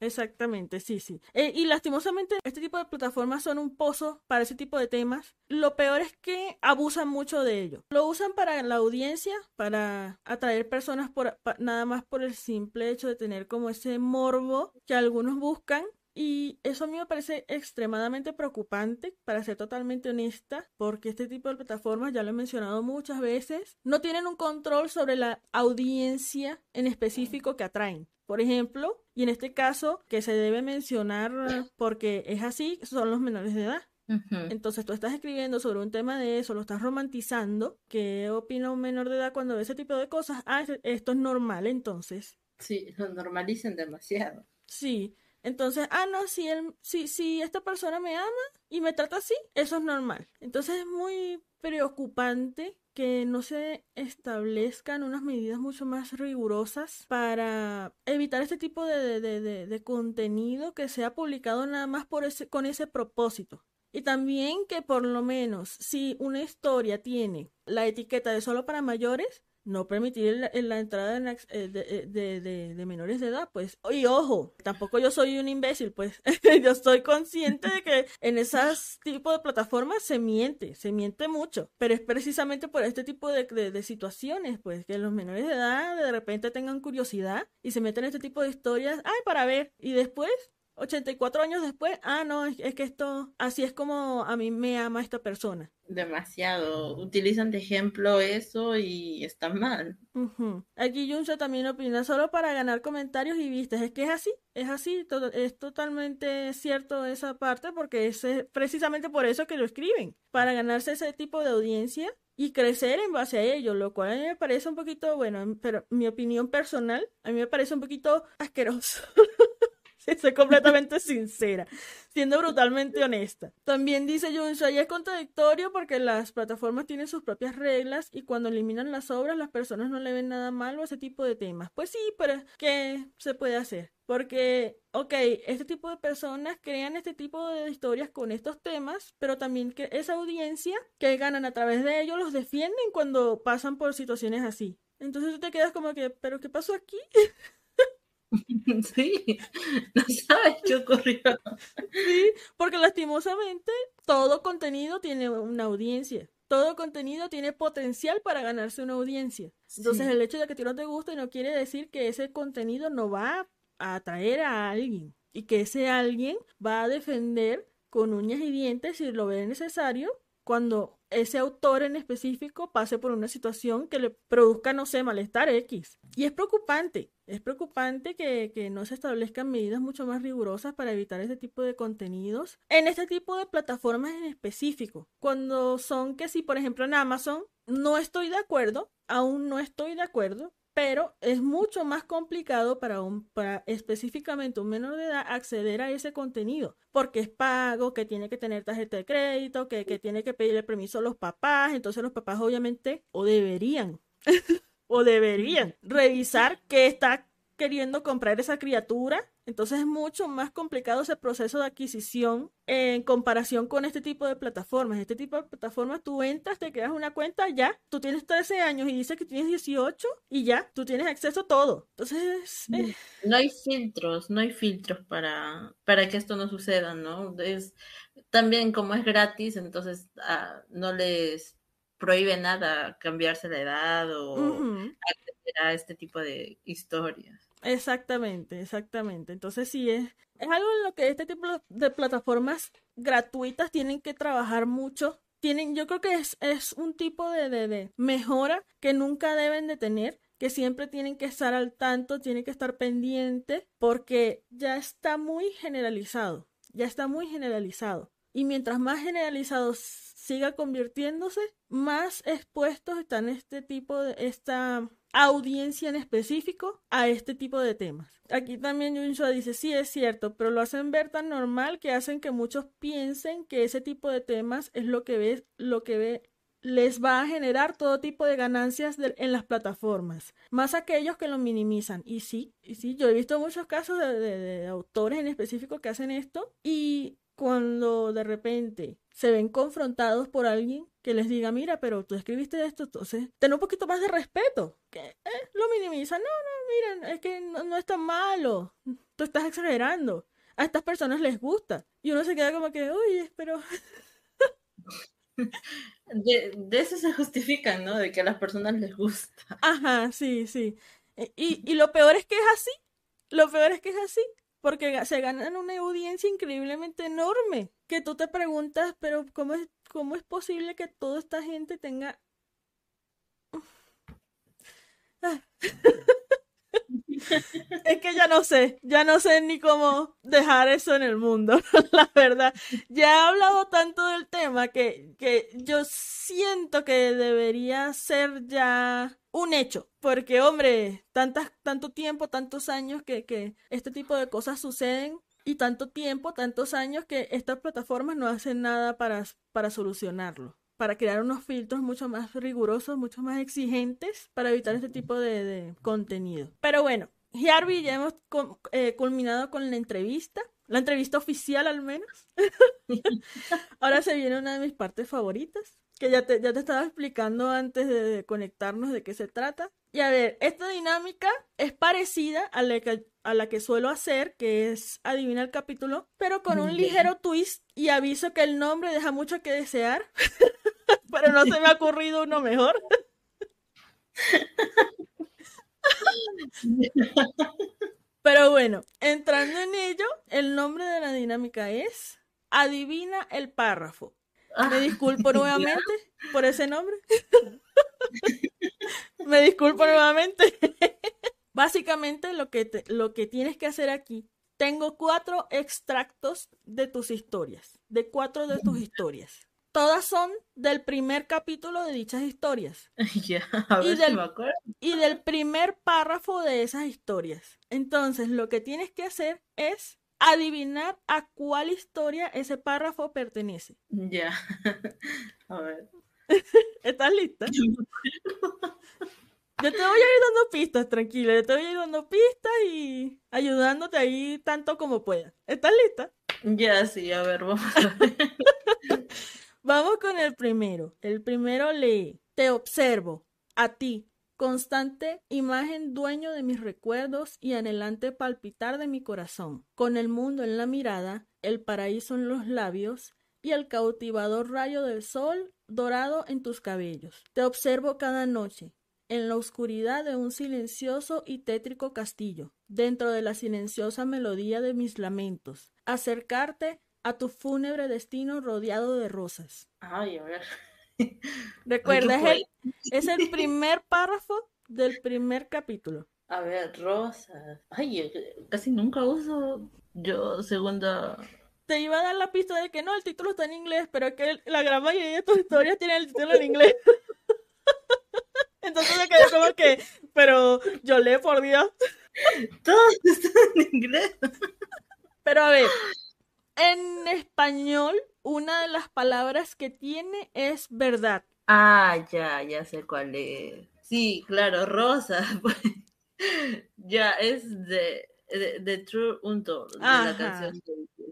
Exactamente, sí, sí. Eh, y lastimosamente este tipo de plataformas son un pozo para ese tipo de temas. Lo peor es que abusan mucho de ello. Lo usan para la audiencia, para atraer personas por, nada más por el simple hecho de tener como ese morbo que algunos buscan y eso a mí me parece extremadamente preocupante, para ser totalmente honesta, porque este tipo de plataformas, ya lo he mencionado muchas veces, no tienen un control sobre la audiencia en específico que atraen. Por ejemplo, y en este caso que se debe mencionar [coughs] porque es así, son los menores de edad. Entonces tú estás escribiendo sobre un tema de eso, lo estás romantizando. ¿Qué opina un menor de edad cuando ve ese tipo de cosas? Ah, esto es normal entonces. Sí, lo normalicen demasiado. Sí, entonces, ah, no, si, él, si, si esta persona me ama y me trata así, eso es normal. Entonces es muy preocupante que no se establezcan unas medidas mucho más rigurosas para evitar este tipo de, de, de, de contenido que sea publicado nada más por ese, con ese propósito. Y también que por lo menos si una historia tiene la etiqueta de solo para mayores, no permitir la, entrada eh, eh, de, menores de edad, pues. Y ojo, tampoco yo soy un imbécil, pues. [laughs] yo estoy consciente de que en esos tipos de plataformas se miente, se miente mucho. Pero es precisamente por este tipo de, situaciones, pues, que los menores de edad de repente tengan curiosidad y se meten en este tipo de historias, ay, para ver. Y después 84 años después, ah, no, es, que esto, así es como a mí me ama esta persona. Demasiado. Utilizan de ejemplo eso y está mal. Aquí Junso también opina solo para ganar comentarios y vistas. Es que es así, es así, es totalmente cierto esa parte porque es precisamente por eso que lo escriben, para ganarse ese tipo de audiencia y crecer en base a ello, lo cual a mí me parece un poquito, bueno, pero mi opinión personal, a mí me parece un poquito asqueroso. [laughs] [laughs] soy completamente sincera, siendo brutalmente honesta. También dice Junshua, y es contradictorio porque las plataformas tienen sus propias reglas y cuando eliminan las obras las personas no le ven nada malo a ese tipo de temas. Pues sí, pero ¿qué se puede hacer? Porque, ok, este tipo de personas crean este tipo de historias con estos temas, pero también que esa audiencia que ganan a través de ellos los defienden cuando pasan por situaciones así. Entonces tú te quedas como que, ¿pero qué pasó aquí? [laughs] [laughs] Sí, no sabes qué ocurrió. Sí, porque lastimosamente todo contenido tiene una audiencia. Todo contenido tiene potencial para ganarse una audiencia. Entonces el hecho de que a ti no te guste no quiere decir que ese contenido no va a atraer a alguien y que ese alguien va a defender con uñas y dientes si lo ve necesario cuando ese autor en específico pase por una situación que le produzca, no sé, malestar X. Y es preocupante, es preocupante que, que, no se establezcan medidas mucho más rigurosas para evitar este tipo de contenidos en este tipo de plataformas en específico. Cuando son que si, por ejemplo, en Amazon, no estoy de acuerdo, aún no estoy de acuerdo, pero es mucho más complicado para, un, para específicamente un menor de edad acceder a ese contenido, porque es pago, que tiene que tener tarjeta de crédito, que, que tiene que pedirle permiso a los papás, entonces los papás obviamente o deberían, [laughs] o deberían revisar qué está queriendo comprar esa criatura. Entonces es mucho más complicado ese proceso de adquisición en comparación con este tipo de plataformas. Este tipo de plataformas tú entras, te creas una cuenta, ya, tú tienes 13 años y dices que tienes 18 y ya, tú tienes acceso a todo. Entonces... Eh. No hay filtros, no hay filtros para, para que esto no suceda, ¿no? Es, también como es gratis, entonces ah, no les prohíbe nada cambiarse la edad o a este tipo de historias. Exactamente, exactamente. Entonces sí es, es algo en lo que este tipo de plataformas gratuitas tienen que trabajar mucho. Tienen, yo creo que es, es un tipo de, de, mejora que nunca deben de tener, que siempre tienen que estar al tanto, tienen que estar pendientes, porque ya está muy generalizado, ya está muy generalizado. Y mientras más generalizado siga convirtiéndose, más expuestos están este tipo de, esta audiencia en específico a este tipo de temas. Aquí también Junshua dice, sí es cierto, pero lo hacen ver tan normal que hacen que muchos piensen que ese tipo de temas es lo que lo que ve les va a generar todo tipo de ganancias en las plataformas, más aquellos que lo minimizan. Y sí, y sí, yo he visto muchos casos de autores en específico que hacen esto y cuando de repente se ven confrontados por alguien que les diga, mira, pero tú escribiste esto, entonces ten un poquito más de respeto. Que eh, lo minimiza. No, no, miren, es que no, es tan malo. Tú estás exagerando. A estas personas les gusta. Y uno se queda como que, oye, pero... [laughs] de, de, eso se justifican, ¿no? De que a las personas les gusta. Ajá, sí, sí. E, y, y lo peor es que es así. Lo peor es que es así porque se ganan una audiencia increíblemente enorme, que tú te preguntas, pero ¿cómo es, cómo es posible que toda esta gente tenga... [laughs] es que ya no sé, ya no sé ni cómo dejar eso en el mundo, [laughs] la verdad. Ya he hablado tanto del tema que, que yo siento que debería ser ya un hecho, porque hombre, tantas, tanto tiempo, tantos años que, que este tipo de cosas suceden y tanto tiempo, tantos años que estas plataformas no hacen nada para, para solucionarlo para crear unos filtros mucho más rigurosos, mucho más exigentes para evitar este tipo de, contenido. Pero bueno, Harvey, ya hemos eh, culminado con la entrevista, la entrevista oficial al menos. [laughs] Ahora se viene una de mis partes favoritas, que ya te, ya te estaba explicando antes de, conectarnos de qué se trata. Y a ver, esta dinámica es parecida a la que, a la que suelo hacer, que es adivina el capítulo, pero con un ligero twist y aviso que el nombre deja mucho que desear. [laughs] pero no se me ha ocurrido uno mejor. [laughs] Pero bueno, entrando en ello, el nombre de la dinámica es Adivina el párrafo. Me ah, disculpo [laughs] nuevamente por ese nombre. Me disculpo nuevamente. Básicamente lo que, lo que tienes que hacer aquí, tengo cuatro extractos de tus historias, de cuatro de tus historias todas son del primer capítulo de dichas historias. [laughs] y, del, y del primer párrafo de esas historias. Entonces, lo que tienes que hacer es adivinar a cuál historia ese párrafo pertenece. Ya. [laughs] a ver. [laughs] ¿Estás lista? Yo te voy a ir dando pistas, tranquila. Yo te voy a ir dando pistas y ayudándote ahí tanto como pueda. ¿Estás lista? Ya, sí, a ver, vamos a ver. [laughs] Vamos con el primero. El primero lee, te observo, a ti, constante imagen dueño de mis recuerdos y anhelante palpitar de mi corazón, con el mundo en la mirada, el paraíso en los labios y el cautivador rayo del sol dorado en tus cabellos. Te observo cada noche, en la oscuridad de un silencioso y tétrico castillo, dentro de la silenciosa melodía de mis lamentos, acercarte a tu fúnebre destino rodeado de rosas. Ay, a ver. [laughs] Recuerda, es el, es el primer párrafo del primer capítulo. A ver, rosas. Ay, casi nunca uso yo segunda. Te iba a dar la pista de que no, el título está en inglés, pero que la gran mayoría de tus historias tienen el título en inglés. [laughs] Entonces me quedé como que, pero yo leo por Dios. Todos están en inglés. Pero a ver, en español, una de las palabras que tiene es verdad. Ah, ya, ya sé cuál es. Sí, claro, rosa. [laughs] Pues, ya, es de, de, True Untold, de la canción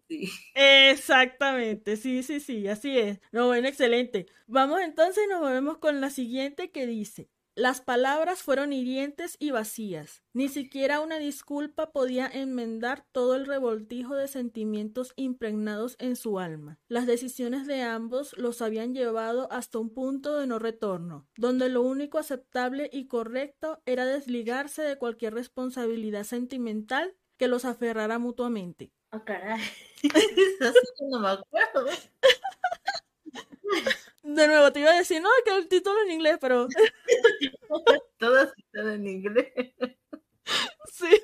sí. Exactamente, sí, sí, sí, así es. No, bueno, excelente. Vamos entonces, nos movemos con la siguiente que dice, las palabras fueron hirientes y vacías. Ni siquiera una disculpa podía enmendar todo el revoltijo de sentimientos impregnados en su alma. Las decisiones de ambos los habían llevado hasta un punto de no retorno, donde lo único aceptable y correcto era desligarse de cualquier responsabilidad sentimental que los aferrara mutuamente. Oh, caray. [laughs] no me acuerdo. [laughs] De nuevo, te iba a decir, no, que el título en inglés, pero. [laughs] Todas están en inglés. [laughs] Sí.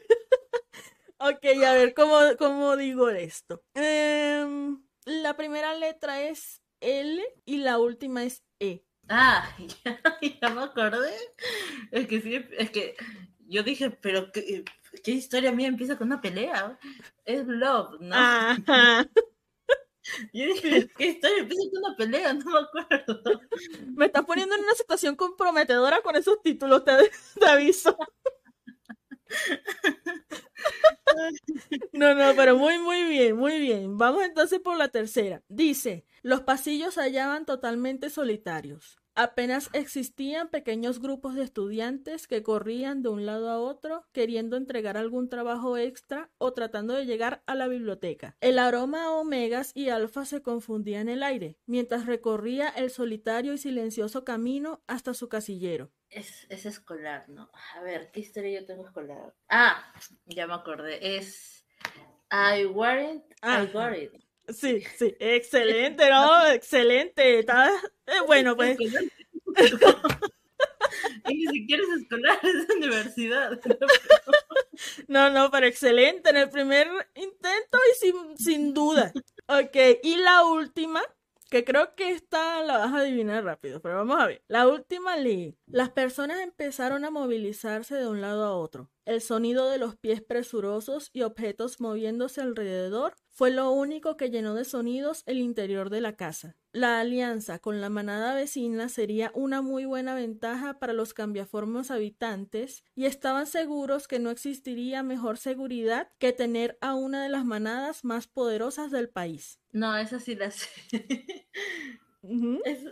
ok, a ver, ¿cómo, cómo digo esto? Em, la primera letra es L y la última es E. Ah, [laughs] ya, me acordé. Es que sí, es que yo dije, pero ¿qué, qué historia mía empieza con una pelea? Es Love, ¿no? Ajá. Yo dije, ¿qué? Empieza con una pelea, no me acuerdo. [laughs] Me estás poniendo en una situación comprometedora con esos títulos, te, [laughs] te aviso. [laughs] No, no, pero muy, muy bien, muy bien. Vamos entonces por la tercera. Dice, los pasillos se hallaban totalmente solitarios. Apenas existían pequeños grupos de estudiantes que corrían de un lado a otro queriendo entregar algún trabajo extra o tratando de llegar a la biblioteca. El aroma a omegas y alfa se confundía en el aire mientras recorría el solitario y silencioso camino hasta su casillero. Es, escolar, ¿no? A ver, ¿qué historia yo tengo escolar? Ah, ya me acordé. Es I warrant, I got it. Sí, sí, excelente, ¿no? excelente. Está... Eh, bueno, pues. [laughs] y ni siquiera es escolar, es universidad. [laughs] No, no, pero excelente en el primer intento y sin, sin duda. Ok, y la última, que creo que esta la vas a adivinar rápido, pero vamos a ver. La última ley. Las personas empezaron a movilizarse de un lado a otro. El sonido de los pies presurosos y objetos moviéndose alrededor fue lo único que llenó de sonidos el interior de la casa. La alianza con la manada vecina sería una muy buena ventaja para los cambiaformos habitantes y estaban seguros que no existiría mejor seguridad que tener a una de las manadas más poderosas del país. No, esa sí la sé. es,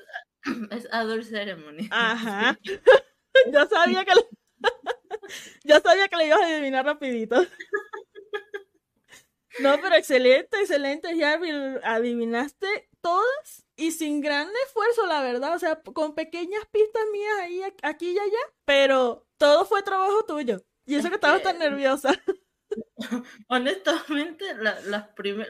es Adult Ceremony. Ajá. [laughs] [laughs] Yo sabía que le... [laughs] Yo sabía que le ibas a adivinar rapidito. No, pero excelente, excelente, Jarvis. Adivinaste todas y sin gran esfuerzo, la verdad. O sea, con pequeñas pistas mías ahí, aquí y allá. Pero todo fue trabajo tuyo. Y eso que estabas tan nerviosa. [laughs] Honestamente, las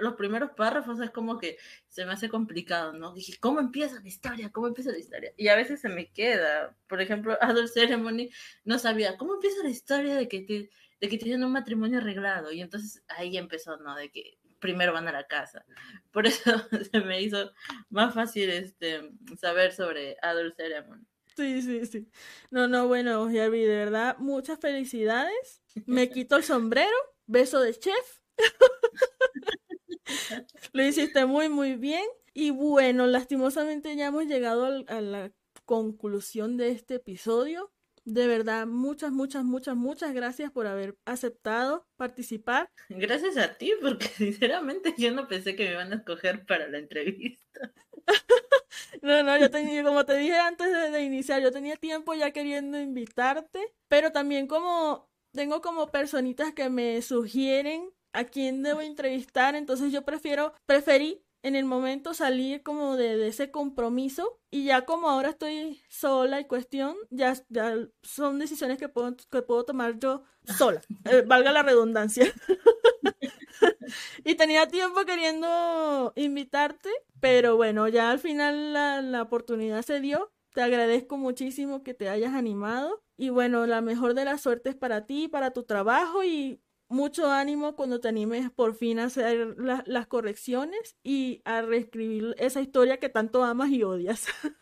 los primeros párrafos es como que se me hace complicado, ¿no? Dije, ¿cómo empieza la historia? ¿Cómo empieza la historia? Y a veces se me queda. Por ejemplo, [laughs] Adult Ceremony no sabía, ¿cómo empieza la historia de que te de que tienen un matrimonio arreglado. Y entonces ahí empezó, ¿no? De que primero van a la casa. Por eso [laughs] se me hizo más fácil este, saber sobre Adult Ceremony. Sí, sí, sí. No, no, bueno, Jarvi, de verdad, muchas felicidades. Me quito el sombrero. Beso de chef. [laughs] Lo hiciste muy, muy bien. Y bueno, lastimosamente ya hemos llegado a la conclusión de este episodio. De verdad, muchas, muchas, muchas, muchas gracias por haber aceptado participar. Gracias a ti, porque [laughs] sinceramente yo no pensé que me iban a escoger para la entrevista. [laughs] no, no, yo tenía, como te dije antes de, iniciar, yo tenía tiempo ya queriendo invitarte, pero también como tengo como personitas que me sugieren a quién debo entrevistar, entonces yo prefiero, preferí en el momento salir como de, ese compromiso y ya como ahora estoy sola y cuestión, ya, ya son decisiones que puedo, que puedo tomar yo sola, [laughs] eh, valga la redundancia. [laughs] y tenía tiempo queriendo invitarte, pero bueno, ya al final la, la oportunidad se dio. Te agradezco muchísimo que te hayas animado y bueno, la mejor de las suertes para ti, para tu trabajo y mucho ánimo cuando te animes por fin a hacer las correcciones y a reescribir esa historia que tanto amas y odias. [laughs]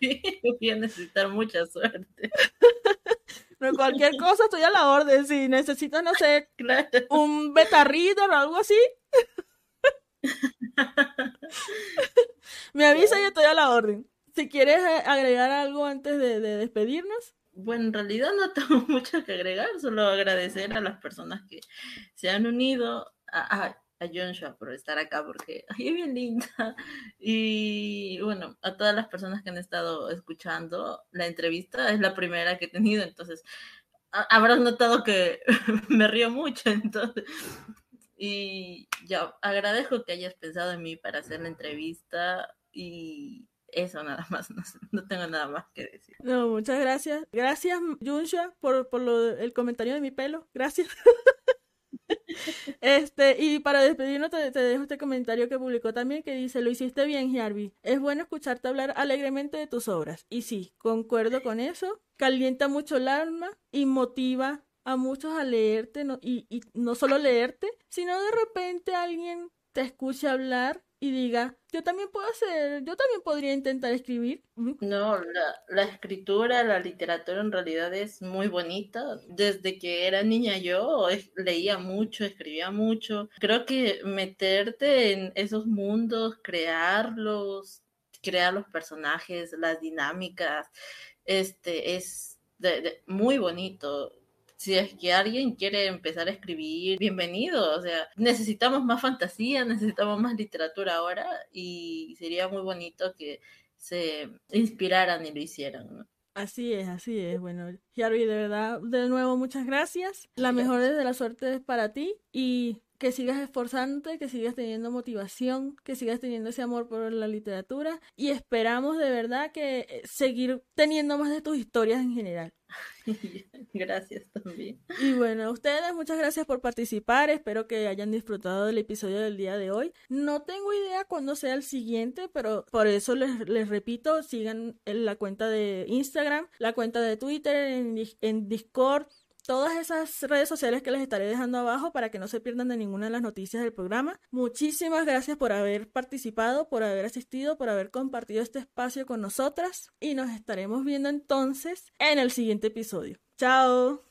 Sí, voy a necesitar mucha suerte. [laughs] No, cualquier cosa estoy a la orden. Si necesitas, [laughs] no sé, un beta reader o algo así, me avisa y estoy a la orden. Si quieres eh, agregar algo antes de despedirnos. Bueno, en realidad no [laughs] tengo mucho que agregar, solo agradecer a las personas que se han unido, a, a, a por estar acá, porque [laughs] es bien linda. Y bueno, a todas las personas que han estado escuchando la entrevista, es la primera que he tenido, entonces habrás notado que [laughs] me río mucho, entonces. Y ya agradezco que hayas pensado en mí para hacer la entrevista y eso nada más, [laughs] no, tengo nada más que decir. No, muchas gracias. Gracias, Junsha, por, por lo, el comentario de mi pelo. Gracias. [laughs] este, y para despedirnos te, dejo este comentario que publicó también que dice, lo hiciste bien, Harvey. Es bueno escucharte hablar alegremente de tus obras. Y sí, concuerdo con eso. Calienta mucho el alma y motiva a muchos a leerte, no, y, y no solo leerte, sino de repente alguien te escucha hablar y diga, yo también puedo hacer, yo también podría intentar escribir. No, la, escritura, la literatura en realidad es muy bonita. Desde que era niña yo leía mucho, escribía mucho. Creo que meterte en esos mundos, crearlos, crear los personajes, las dinámicas, este es muy bonito si es que alguien quiere empezar a escribir, bienvenido. O sea, necesitamos más fantasía, necesitamos más literatura ahora y sería muy bonito que se inspiraran y lo hicieran. Así es, así es. Bueno, Jarvi, de verdad, de nuevo, muchas gracias. La mejor de la suerte es para ti y que sigas esforzándote, que sigas teniendo motivación, que sigas teniendo ese amor por la literatura y esperamos de verdad que eh, seguir teniendo más de tus historias en general. [laughs] Gracias también. Y bueno, a ustedes muchas gracias por participar, espero que hayan disfrutado del episodio del día de hoy. No tengo idea cuándo sea el siguiente, pero por eso les, les repito, sigan la cuenta de Instagram, la cuenta de Twitter, en, en Discord, todas esas redes sociales que les estaré dejando abajo para que no se pierdan de ninguna de las noticias del programa. Muchísimas gracias por haber participado, por haber asistido, por haber compartido este espacio con nosotras y nos estaremos viendo entonces en el siguiente episodio. Chao.